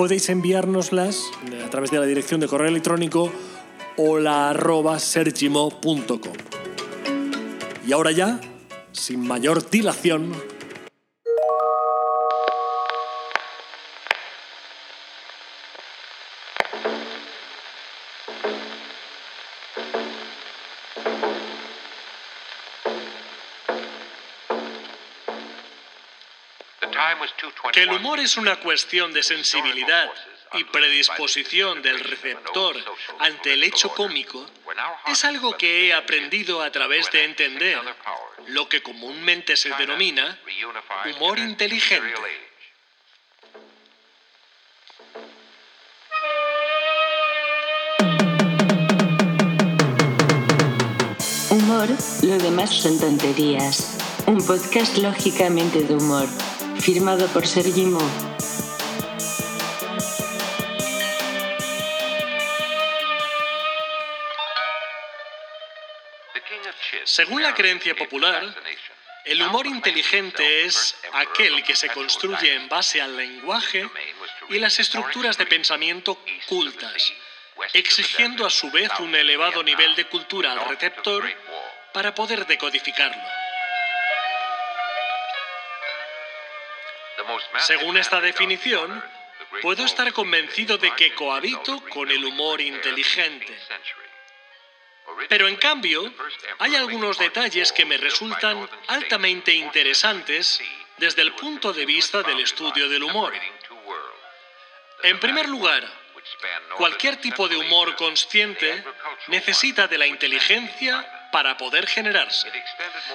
podéis enviárnoslas a través de la dirección de correo electrónico hola.sergimo.com. Y ahora ya, sin mayor dilación, Que el humor es una cuestión de sensibilidad y predisposición del receptor ante el hecho cómico es algo que he aprendido a través de entender lo que comúnmente se denomina humor inteligente. Humor, lo demás son tonterías. Un podcast lógicamente de humor, firmado por Sergi Mo. Según la creencia popular, el humor inteligente es aquel que se construye en base al lenguaje y las estructuras de pensamiento cultas, exigiendo a su vez un elevado nivel de cultura al receptor para poder decodificarlo. Según esta definición, puedo estar convencido de que cohabito con el humor inteligente. Pero en cambio, hay algunos detalles que me resultan altamente interesantes desde el punto de vista del estudio del humor. En primer lugar, cualquier tipo de humor consciente necesita de la inteligencia para poder generarse.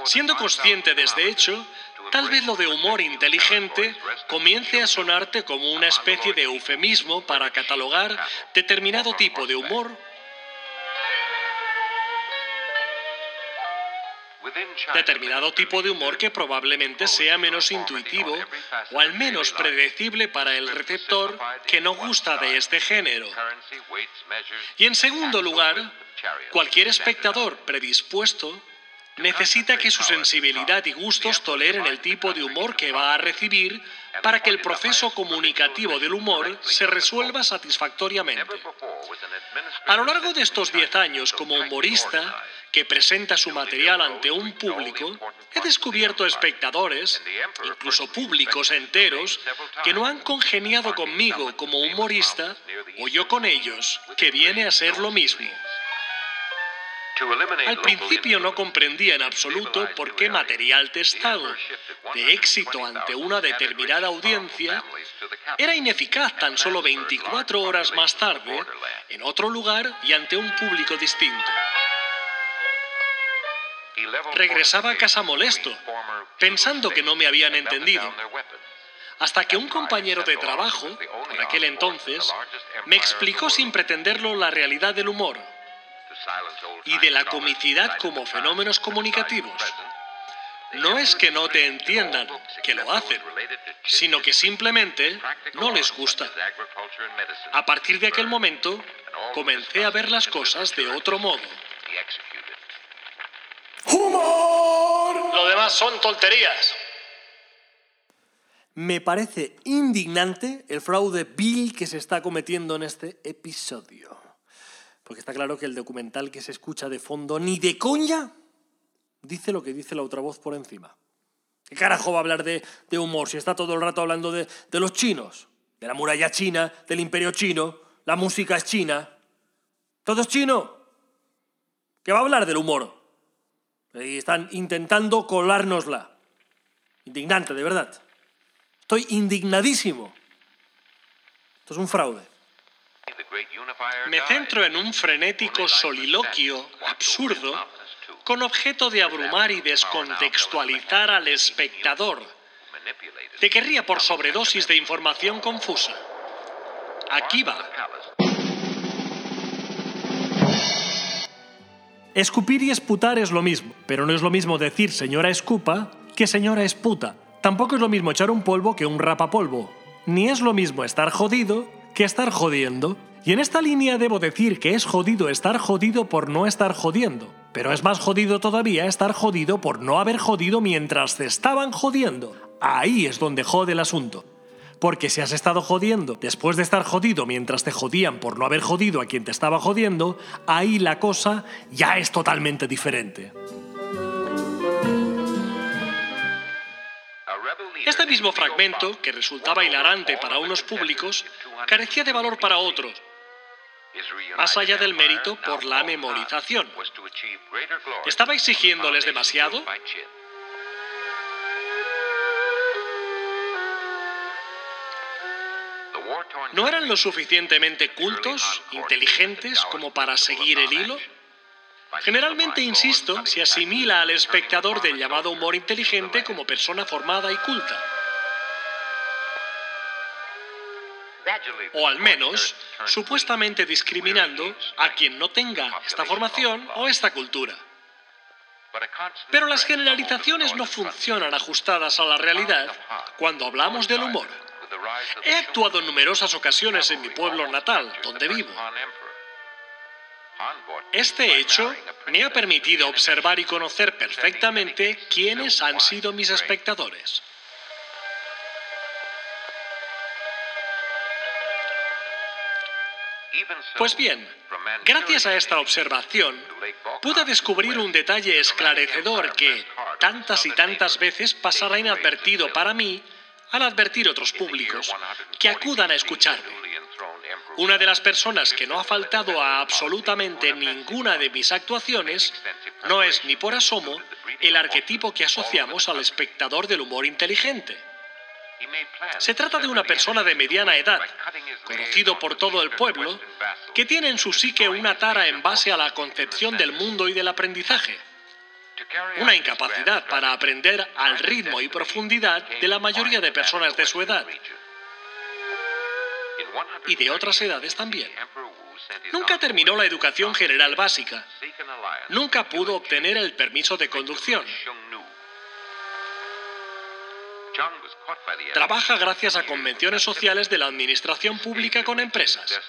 Siendo consciente de este hecho, tal vez lo de humor inteligente comience a sonarte como una especie de eufemismo para catalogar determinado tipo de humor determinado tipo de humor que probablemente sea menos intuitivo o al menos predecible para el receptor que no gusta de este género. Y en segundo lugar, cualquier espectador predispuesto necesita que su sensibilidad y gustos toleren el tipo de humor que va a recibir para que el proceso comunicativo del humor se resuelva satisfactoriamente. A lo largo de estos 10 años como humorista, que presenta su material ante un público, he descubierto espectadores, incluso públicos enteros, que no han congeniado conmigo como humorista o yo con ellos, que viene a ser lo mismo. Al principio no comprendía en absoluto por qué material testado de éxito ante una determinada audiencia era ineficaz tan solo 24 horas más tarde en otro lugar y ante un público distinto. Regresaba a casa molesto, pensando que no me habían entendido. hasta que un compañero de trabajo, por aquel entonces, me explicó sin pretenderlo la realidad del humor y de la comicidad como fenómenos comunicativos. No es que no te entiendan, que lo hacen, sino que simplemente no les gusta. A partir de aquel momento, comencé a ver las cosas de otro modo. ¡Humor! Lo demás son tonterías. Me parece indignante el fraude vil que se está cometiendo en este episodio. Porque está claro que el documental que se escucha de fondo ni de coña dice lo que dice la otra voz por encima. ¿Qué carajo va a hablar de, humor si está todo el rato hablando de, de los chinos? De la muralla china, del imperio chino, la música es china. ¿Todo es chino? ¿Qué va a hablar del humor? Y están intentando colárnosla. Indignante, de verdad. Estoy indignadísimo. Esto es un fraude. Me centro en un frenético soliloquio absurdo con objeto de abrumar y descontextualizar al espectador, de que ría por sobredosis de información confusa. Aquí va. Escupir y esputar es lo mismo, pero no es lo mismo decir señora escupa que señora esputa. Tampoco es lo mismo echar un polvo que un rapapolvo. Ni es lo mismo estar jodido que estar jodiendo. Y en esta línea debo decir que es jodido estar jodido por no estar jodiendo. Pero es más jodido todavía estar jodido por no haber jodido mientras te estaban jodiendo. Ahí es donde jode el asunto. Porque si has estado jodiendo después de estar jodido mientras te jodían por no haber jodido a quien te estaba jodiendo, ahí la cosa ya es totalmente diferente. Este mismo fragmento, que resultaba hilarante para unos públicos, carecía de valor para otros, más allá del mérito por la memorización. ¿Estaba exigiéndoles demasiado? ¿No eran lo suficientemente cultos, inteligentes como para seguir el hilo? Generalmente, insisto, se asimila al espectador del llamado humor inteligente como persona formada y culta. O al menos, supuestamente discriminando a quien no tenga esta formación o esta cultura. Pero las generalizaciones no funcionan ajustadas a la realidad cuando hablamos del humor. He actuado en numerosas ocasiones en mi pueblo natal, donde vivo. Este hecho me ha permitido observar y conocer perfectamente quiénes han sido mis espectadores. Pues bien, gracias a esta observación, pude descubrir un detalle esclarecedor que tantas y tantas veces pasará inadvertido para mí al advertir otros públicos que acudan a escucharme. Una de las personas que no ha faltado a absolutamente ninguna de mis actuaciones no es ni por asomo el arquetipo que asociamos al espectador del humor inteligente. Se trata de una persona de mediana edad, conocido por todo el pueblo, que tiene en su psique una tara en base a la concepción del mundo y del aprendizaje. Una incapacidad para aprender al ritmo y profundidad de la mayoría de personas de su edad y de otras edades también. Nunca terminó la educación general básica. Nunca pudo obtener el permiso de conducción. Trabaja gracias a convenciones sociales de la administración pública con empresas.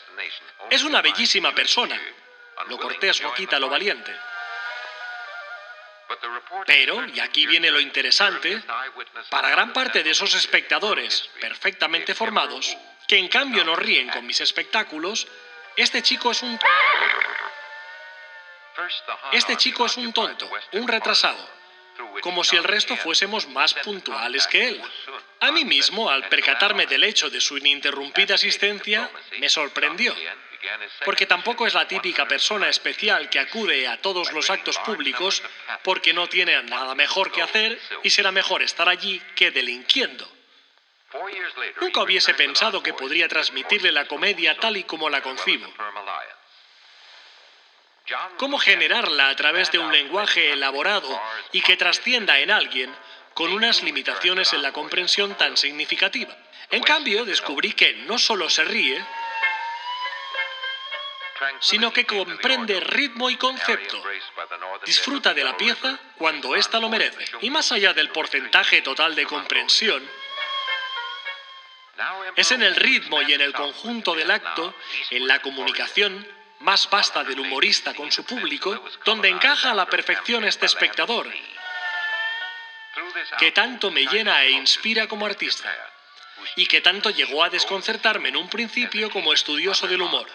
Es una bellísima persona. Lo cortés no quita lo valiente. Pero, y aquí viene lo interesante, para gran parte de esos espectadores perfectamente formados, que en cambio no ríen con mis espectáculos, este chico es un... Este chico es un tonto, un retrasado, como si el resto fuésemos más puntuales que él. A mí mismo, al percatarme del hecho de su ininterrumpida asistencia, me sorprendió, porque tampoco es la típica persona especial que acude a todos los actos públicos porque no tiene nada mejor que hacer y será mejor estar allí que delinquiendo. Nunca hubiese pensado que podría transmitirle la comedia tal y como la concibo. Cómo generarla a través de un lenguaje elaborado y que trascienda en alguien con unas limitaciones en la comprensión tan significativa. En cambio, descubrí que no solo se ríe, sino que comprende ritmo y concepto. Disfruta de la pieza cuando ésta lo merece. Y más allá del porcentaje total de comprensión, es en el ritmo y en el conjunto del acto, en la comunicación más vasta del humorista con su público, donde encaja a la perfección este espectador, que tanto me llena e inspira como artista, y que tanto llegó a desconcertarme en un principio como estudioso del humor.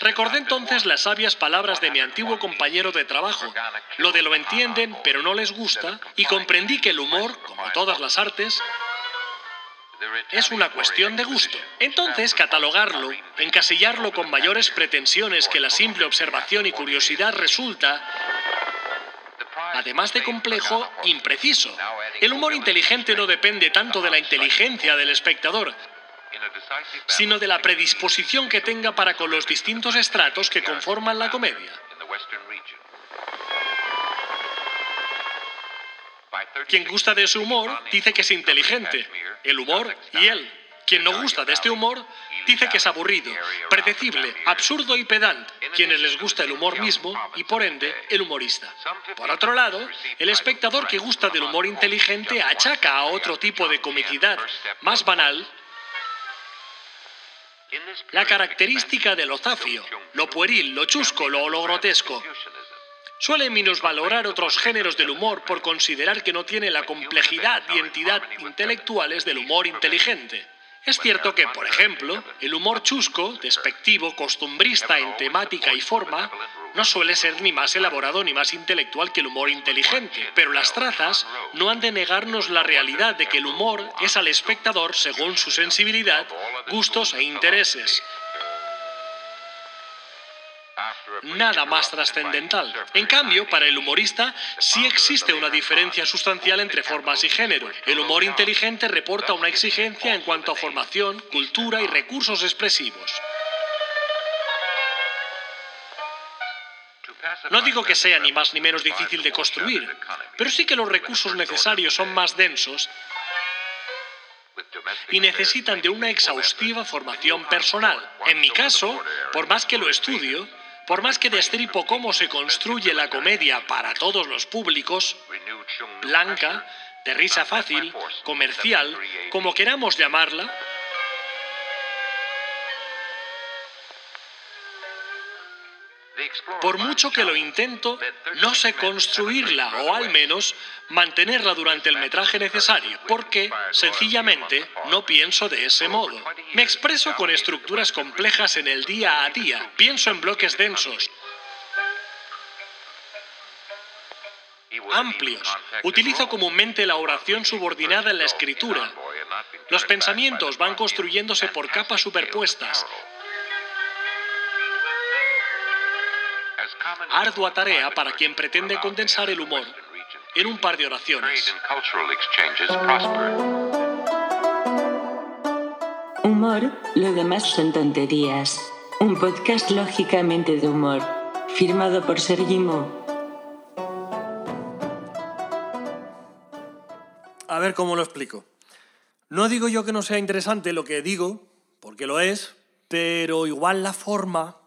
Recordé entonces las sabias palabras de mi antiguo compañero de trabajo, lo de lo entienden pero no les gusta, y comprendí que el humor, como todas las artes, es una cuestión de gusto. Entonces, catalogarlo, encasillarlo con mayores pretensiones que la simple observación y curiosidad resulta, además de complejo, impreciso. El humor inteligente no depende tanto de la inteligencia del espectador, sino de la predisposición que tenga para con los distintos estratos que conforman la comedia. Quien gusta de su humor dice que es inteligente, el humor y él. Quien no gusta de este humor dice que es aburrido, predecible, absurdo y pedante, quienes les gusta el humor mismo y por ende el humorista. Por otro lado, el espectador que gusta del humor inteligente achaca a otro tipo de comicidad más banal la característica de lo zafio, lo pueril, lo chusco, lo, lo grotesco. Suele minusvalorar otros géneros del humor por considerar que no tiene la complejidad y entidad intelectuales del humor inteligente. Es cierto que, por ejemplo, el humor chusco, despectivo, costumbrista en temática y forma, no suele ser ni más elaborado ni más intelectual que el humor inteligente, pero las trazas no han de negarnos la realidad de que el humor es al espectador según su sensibilidad, gustos e intereses, nada más trascendental. En cambio, para el humorista sí existe una diferencia sustancial entre formas y género. El humor inteligente reporta una exigencia en cuanto a formación, cultura y recursos expresivos. No digo que sea ni más ni menos difícil de construir, pero sí que los recursos necesarios son más densos y necesitan de una exhaustiva formación personal. En mi caso, por más que lo estudio, por más que destripo cómo se construye la comedia para todos los públicos, blanca, de risa fácil, comercial, como queramos llamarla, Por mucho que lo intento, no sé construirla o al menos mantenerla durante el metraje necesario, porque sencillamente no pienso de ese modo. Me expreso con estructuras complejas en el día a día, pienso en bloques densos, amplios. Utilizo comúnmente la oración subordinada en la escritura. Los pensamientos van construyéndose por capas superpuestas, ardua tarea para quien pretende condensar el humor en un par de oraciones. Humor, lo demás son tonterías. Un podcast lógicamente de humor, firmado por Sergi Mo. A ver cómo lo explico. No digo yo que no sea interesante lo que digo, porque lo es, pero igual la forma,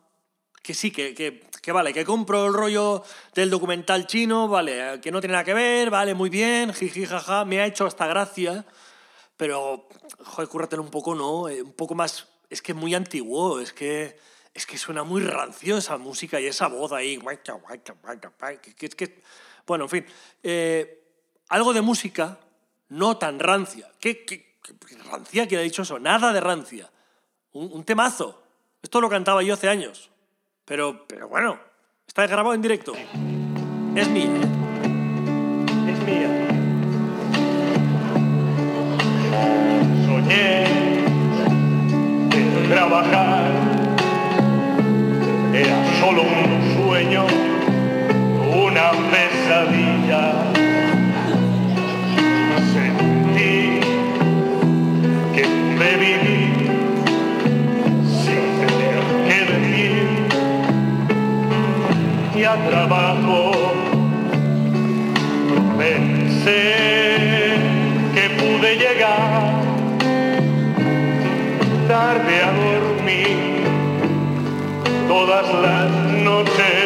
que sí, que, que que vale, que compro el rollo del documental chino, vale, que no tiene nada que ver, vale, muy bien, jiji, jaja, me ha hecho hasta gracia, pero, joder, cúrratelo un poco, ¿no? Eh, un poco más, es que es muy antiguo, es que, es que suena muy rancio esa música y esa voz ahí, que, es que, bueno, en fin, eh, algo de música no tan rancia, ¿qué, qué, rancia? ¿Quién ha dicho eso? Nada de rancia, un, un temazo, esto lo cantaba yo hace años. Pero, pero bueno, está grabado en directo. Es mía, ¿eh? Es mía. Soñé que trabajar era solo un sueño, una pesadilla. Trabajo. Pensé que pude llegar tarde a dormir todas las noches.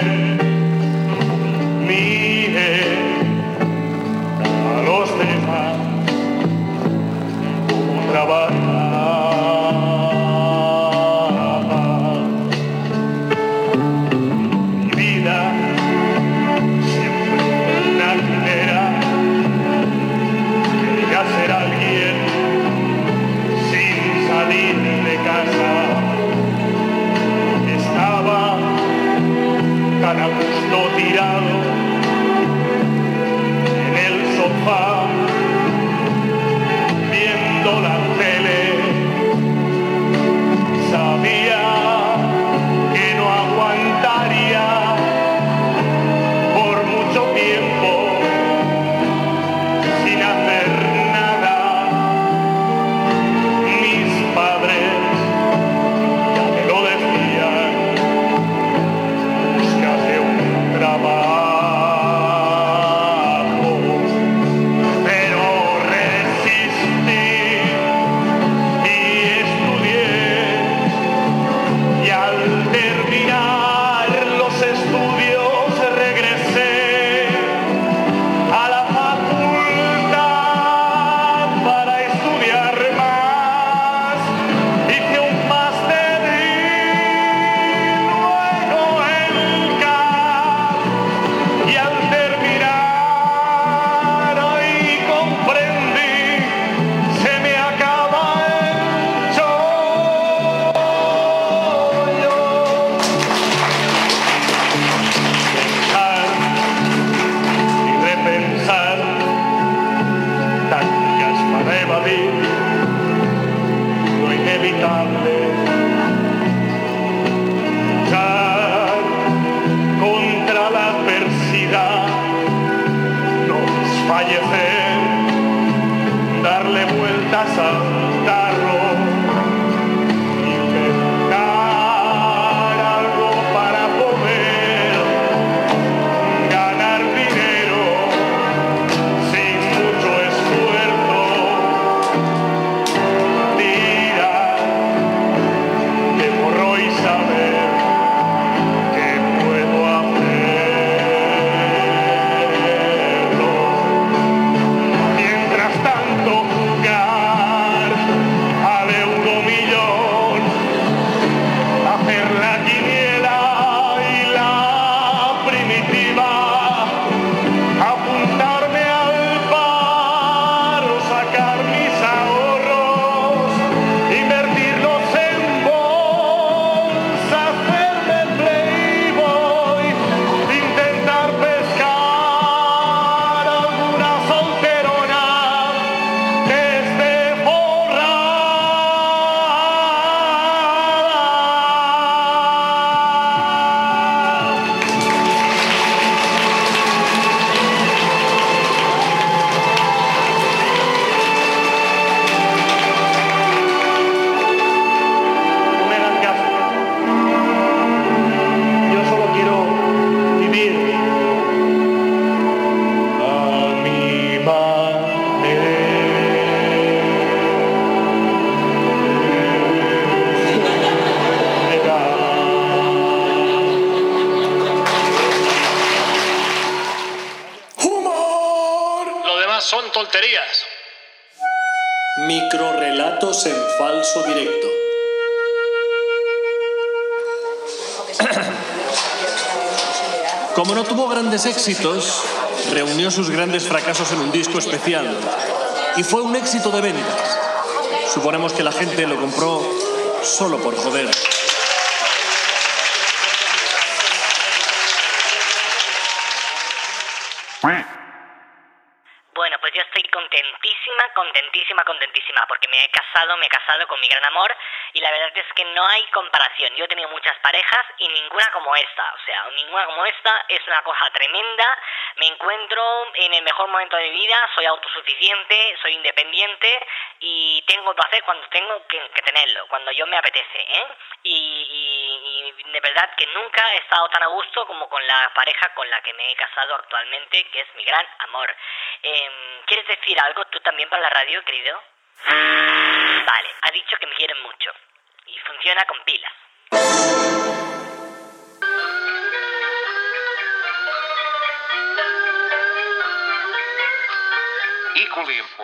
Son tonterías. Microrelatos en falso directo. Como no tuvo grandes éxitos, reunió sus grandes fracasos en un disco especial y fue un éxito de ventas. Suponemos que la gente lo compró solo por joder. Contentísima, contentísima, contentísima, porque me he casado, me he casado con mi gran amor y la verdad es que no hay comparación. Yo he tenido muchas parejas y ninguna como esta, o sea, ninguna como esta es una cosa tremenda. Me encuentro en el mejor momento de mi vida, soy autosuficiente, soy independiente y tengo placer cuando tengo que, tenerlo, cuando yo me apetece, ¿eh? Y, y- y de verdad que nunca he estado tan a gusto como con la pareja con la que me he casado actualmente, que es mi gran amor. Em, ¿Quieres decir algo tú también para la radio, querido? Vale, ha dicho que me quieren mucho. Y funciona con pilas.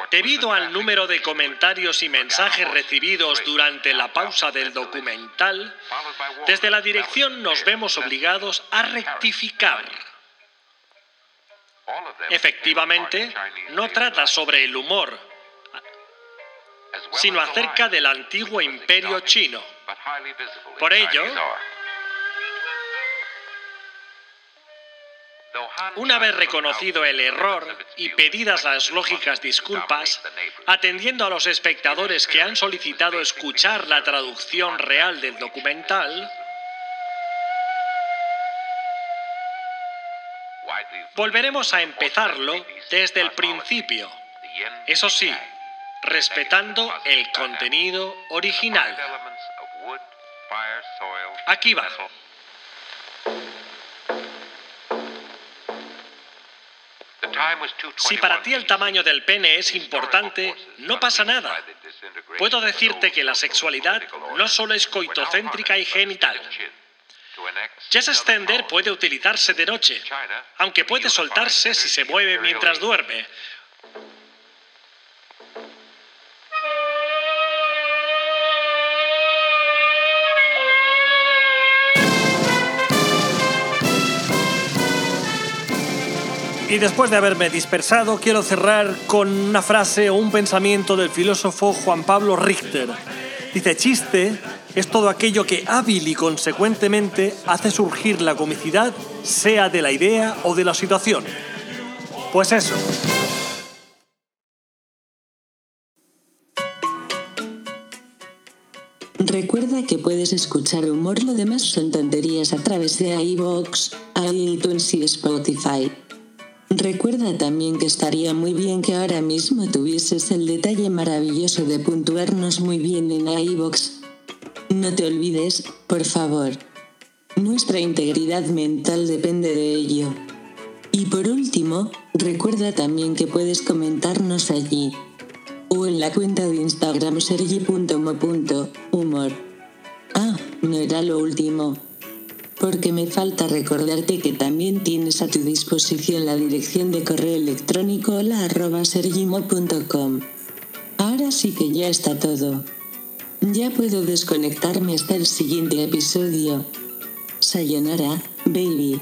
Debido al número de comentarios y mensajes recibidos durante la pausa del documental, desde la dirección nos vemos obligados a rectificar. Efectivamente, no trata sobre el humor, sino acerca del antiguo imperio chino. Por ello, Una vez reconocido el error y pedidas las lógicas disculpas, atendiendo a los espectadores que han solicitado escuchar la traducción real del documental, volveremos a empezarlo desde el principio. Eso sí, respetando el contenido original. Aquí va. Si para ti el tamaño del pene es importante, no pasa nada. Puedo decirte que la sexualidad no solo es coitocéntrica y genital. Jazz extender puede utilizarse de noche, aunque puede soltarse si se mueve mientras duerme. Y después de haberme dispersado, quiero cerrar con una frase o un pensamiento del filósofo Juan Pablo Richter. Dice, chiste es todo aquello que hábil y consecuentemente hace surgir la comicidad, sea de la idea o de la situación. Pues eso. Recuerda que puedes escuchar humor, lo demás son tonterías a través de iVoox, iTunes y Spotify. Recuerda también que estaría muy bien que ahora mismo tuvieses el detalle maravilloso de puntuarnos muy bien en iVoox. No te olvides, por favor. Nuestra integridad mental depende de ello. Y por último, recuerda también que puedes comentarnos allí o en la cuenta de Instagram sergi.mo.humor. Ah, no era lo último. Porque me falta recordarte que también tienes a tu disposición la dirección de correo electrónico hola arroba sergimo.com. Ahora sí que ya está todo. Ya puedo desconectarme hasta el siguiente episodio. Sayonara, baby.